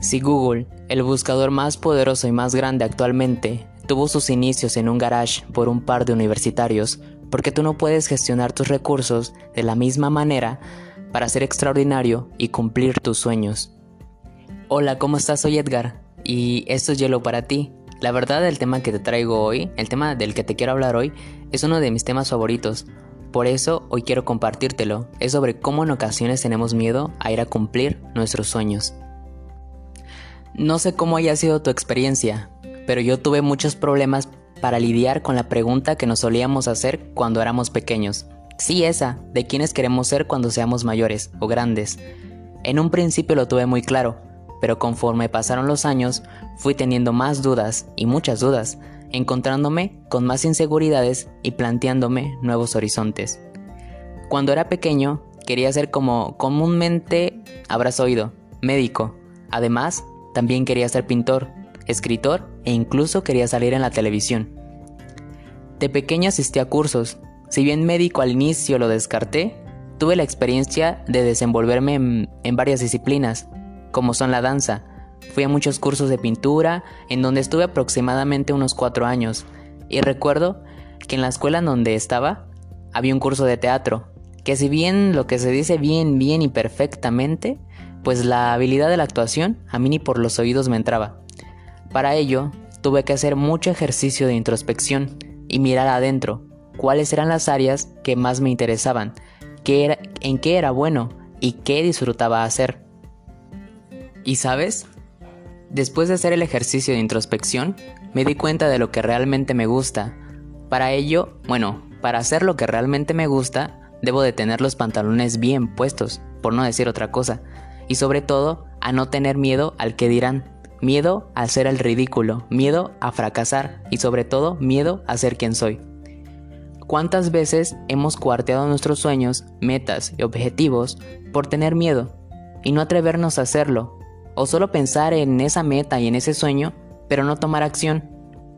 Si Google, el buscador más poderoso y más grande actualmente, tuvo sus inicios en un garage por un par de universitarios, porque tú no puedes gestionar tus recursos de la misma manera para ser extraordinario y cumplir tus sueños. Hola, ¿cómo estás? Soy Edgar y esto es Hielo para ti. La verdad el tema que te traigo hoy, el tema del que te quiero hablar hoy, es uno de mis temas favoritos. Por eso hoy quiero compartírtelo. Es sobre cómo en ocasiones tenemos miedo a ir a cumplir nuestros sueños. No sé cómo haya sido tu experiencia, pero yo tuve muchos problemas para lidiar con la pregunta que nos solíamos hacer cuando éramos pequeños. Sí, esa, de quiénes queremos ser cuando seamos mayores o grandes. En un principio lo tuve muy claro, pero conforme pasaron los años fui teniendo más dudas y muchas dudas, encontrándome con más inseguridades y planteándome nuevos horizontes. Cuando era pequeño quería ser como comúnmente habrás oído, médico. Además, también quería ser pintor, escritor e incluso quería salir en la televisión. De pequeño asistí a cursos. Si bien médico al inicio lo descarté, tuve la experiencia de desenvolverme en, varias disciplinas, como son la danza. Fui a muchos cursos de pintura, en donde estuve aproximadamente unos cuatro años, y recuerdo que en la escuela en donde estaba había un curso de teatro, que si bien lo que se dice bien, bien y perfectamente, pues la habilidad de la actuación a mí ni por los oídos me entraba. Para ello, tuve que hacer mucho ejercicio de introspección y mirar adentro cuáles eran las áreas que más me interesaban, qué era, en qué era bueno y qué disfrutaba hacer. ¿Y sabes? Después de hacer el ejercicio de introspección, me di cuenta de lo que realmente me gusta. Para ello, bueno, para hacer lo que realmente me gusta, debo de tener los pantalones bien puestos, por no decir otra cosa y sobre todo a no tener miedo al que dirán, miedo a ser el ridículo, miedo a fracasar y sobre todo miedo a ser quien soy. ¿Cuántas veces hemos cuarteado nuestros sueños, metas y objetivos por tener miedo y no atrevernos a hacerlo? O solo pensar en esa meta y en ese sueño, pero no tomar acción.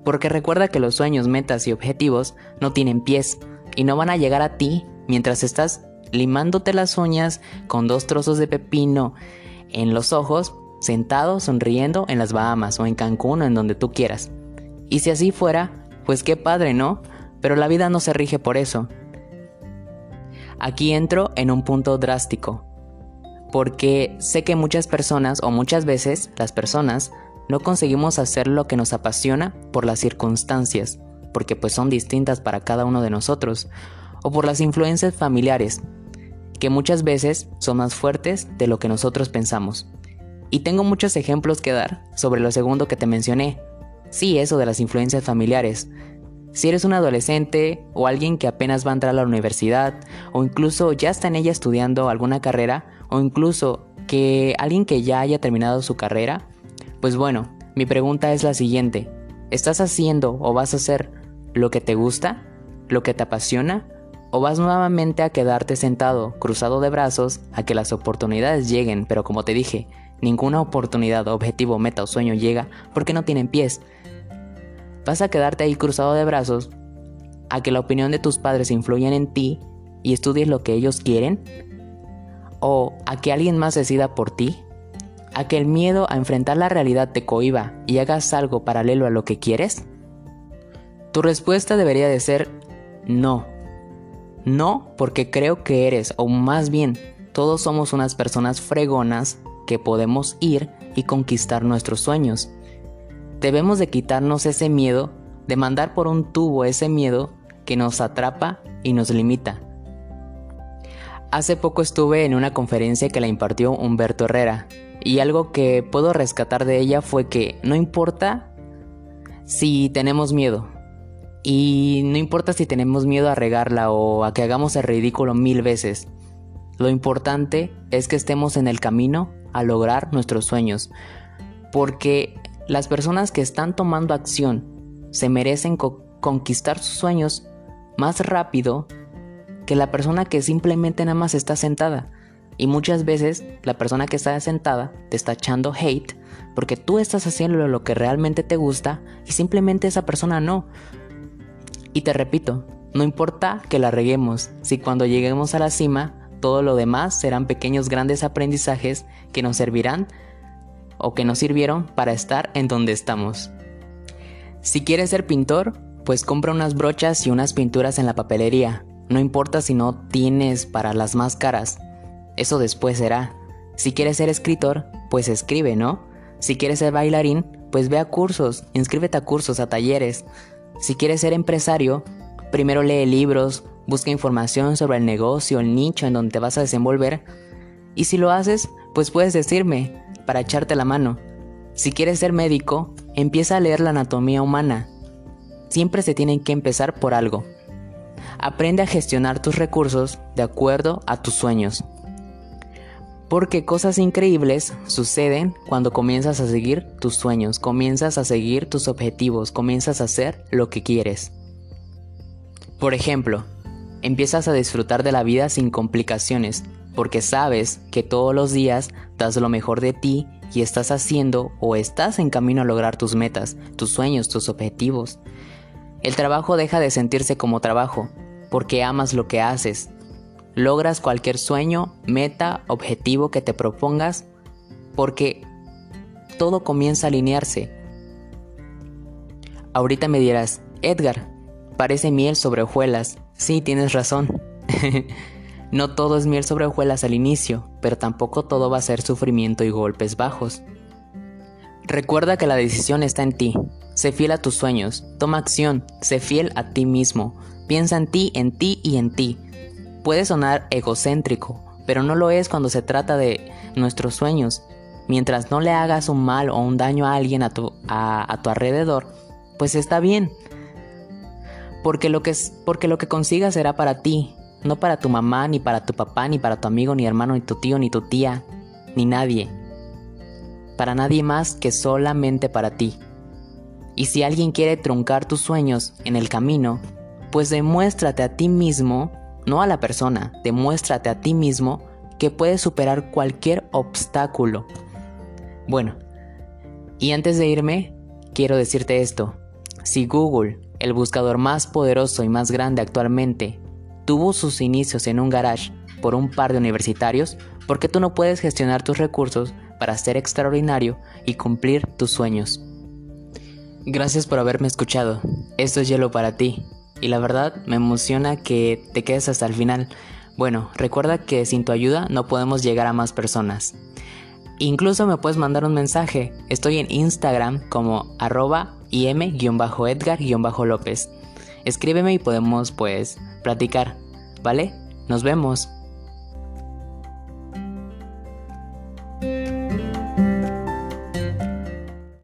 Porque recuerda que los sueños, metas y objetivos no tienen pies y no van a llegar a ti mientras estás limándote las uñas con dos trozos de pepino en los ojos, sentado sonriendo en las Bahamas o en Cancún o en donde tú quieras. Y si así fuera, pues qué padre, ¿no? Pero la vida no se rige por eso. Aquí entro en un punto drástico, porque sé que muchas personas o muchas veces las personas no conseguimos hacer lo que nos apasiona por las circunstancias, porque pues son distintas para cada uno de nosotros, o por las influencias familiares, que muchas veces son más fuertes de lo que nosotros pensamos. Y tengo muchos ejemplos que dar sobre lo segundo que te mencioné. Sí, eso de las influencias familiares. Si eres un adolescente o alguien que apenas va a entrar a la universidad o incluso ya está en ella estudiando alguna carrera o incluso que alguien que ya haya terminado su carrera, pues bueno, mi pregunta es la siguiente. ¿Estás haciendo o vas a hacer lo que te gusta? ¿Lo que te apasiona? O vas nuevamente a quedarte sentado, cruzado de brazos, a que las oportunidades lleguen, pero como te dije, ninguna oportunidad, objetivo, meta o sueño llega porque no tienen pies. Vas a quedarte ahí cruzado de brazos, a que la opinión de tus padres influyan en ti y estudies lo que ellos quieren, o a que alguien más decida por ti, a que el miedo a enfrentar la realidad te cohiba y hagas algo paralelo a lo que quieres. Tu respuesta debería de ser no. No porque creo que eres, o más bien, todos somos unas personas fregonas que podemos ir y conquistar nuestros sueños. Debemos de quitarnos ese miedo, de mandar por un tubo ese miedo que nos atrapa y nos limita. Hace poco estuve en una conferencia que la impartió Humberto Herrera y algo que puedo rescatar de ella fue que no importa si tenemos miedo, y no importa si tenemos miedo a regarla o a que hagamos el ridículo mil veces. Lo importante es que estemos en el camino a lograr nuestros sueños. Porque las personas que están tomando acción se merecen conquistar sus sueños más rápido que la persona que simplemente nada más está sentada. Y muchas veces la persona que está sentada te está echando hate porque tú estás haciendo lo que realmente te gusta y simplemente esa persona no. Y te repito, no importa que la reguemos, si cuando lleguemos a la cima, todo lo demás serán pequeños grandes aprendizajes que nos servirán o que nos sirvieron para estar en donde estamos. Si quieres ser pintor, pues compra unas brochas y unas pinturas en la papelería. No importa si no tienes para las más caras. Eso después será. Si quieres ser escritor, pues escribe, ¿no? Si quieres ser bailarín, pues ve a cursos, inscríbete a cursos, a talleres. Si quieres ser empresario, primero lee libros, busca información sobre el negocio, el nicho en donde vas a desenvolver. Y si lo haces, pues puedes decirme, para echarte la mano. Si quieres ser médico, empieza a leer la anatomía humana. Siempre se tienen que empezar por algo. Aprende a gestionar tus recursos de acuerdo a tus sueños. Porque cosas increíbles suceden cuando comienzas a seguir tus sueños, comienzas a seguir tus objetivos, comienzas a hacer lo que quieres. Por ejemplo, empiezas a disfrutar de la vida sin complicaciones, porque sabes que todos los días das lo mejor de ti y estás haciendo o estás en camino a lograr tus metas, tus sueños, tus objetivos. El trabajo deja de sentirse como trabajo, porque amas lo que haces, logras cualquier sueño, meta, objetivo que te propongas, porque todo comienza a alinearse. Ahorita me dirás, Edgar, parece miel sobre hojuelas. Sí, tienes razón. no todo es miel sobre hojuelas al inicio, pero tampoco todo va a ser sufrimiento y golpes bajos. Recuerda que la decisión está en ti. Sé fiel a tus sueños, toma acción, sé fiel a ti mismo, piensa en ti, en ti y en ti. Puede sonar egocéntrico, pero no lo es cuando se trata de nuestros sueños. Mientras no le hagas un mal o un daño a alguien a tu, a, tu alrededor, pues está bien. Porque lo, que, porque lo que consigas será para ti, no para tu mamá, ni para tu papá, ni para tu amigo, ni hermano, ni tu tío, ni tu tía, ni nadie. Para nadie más que solamente para ti. Y si alguien quiere truncar tus sueños en el camino, pues demuéstrate a ti mismo no a la persona, demuéstrate a ti mismo que puedes superar cualquier obstáculo. Bueno, y antes de irme, quiero decirte esto. Si Google, el buscador más poderoso y más grande actualmente, tuvo sus inicios en un garage por un par de universitarios, ¿por qué tú no puedes gestionar tus recursos para ser extraordinario y cumplir tus sueños? Gracias por haberme escuchado. Esto es hielo para ti y la verdad me emociona que te quedes hasta el final. Bueno, recuerda que sin tu ayuda no podemos llegar a más personas. Incluso me puedes mandar un mensaje. Estoy en Instagram como arroba im-edgar-lópez. Escríbeme y podemos pues platicar, ¿vale? Nos vemos.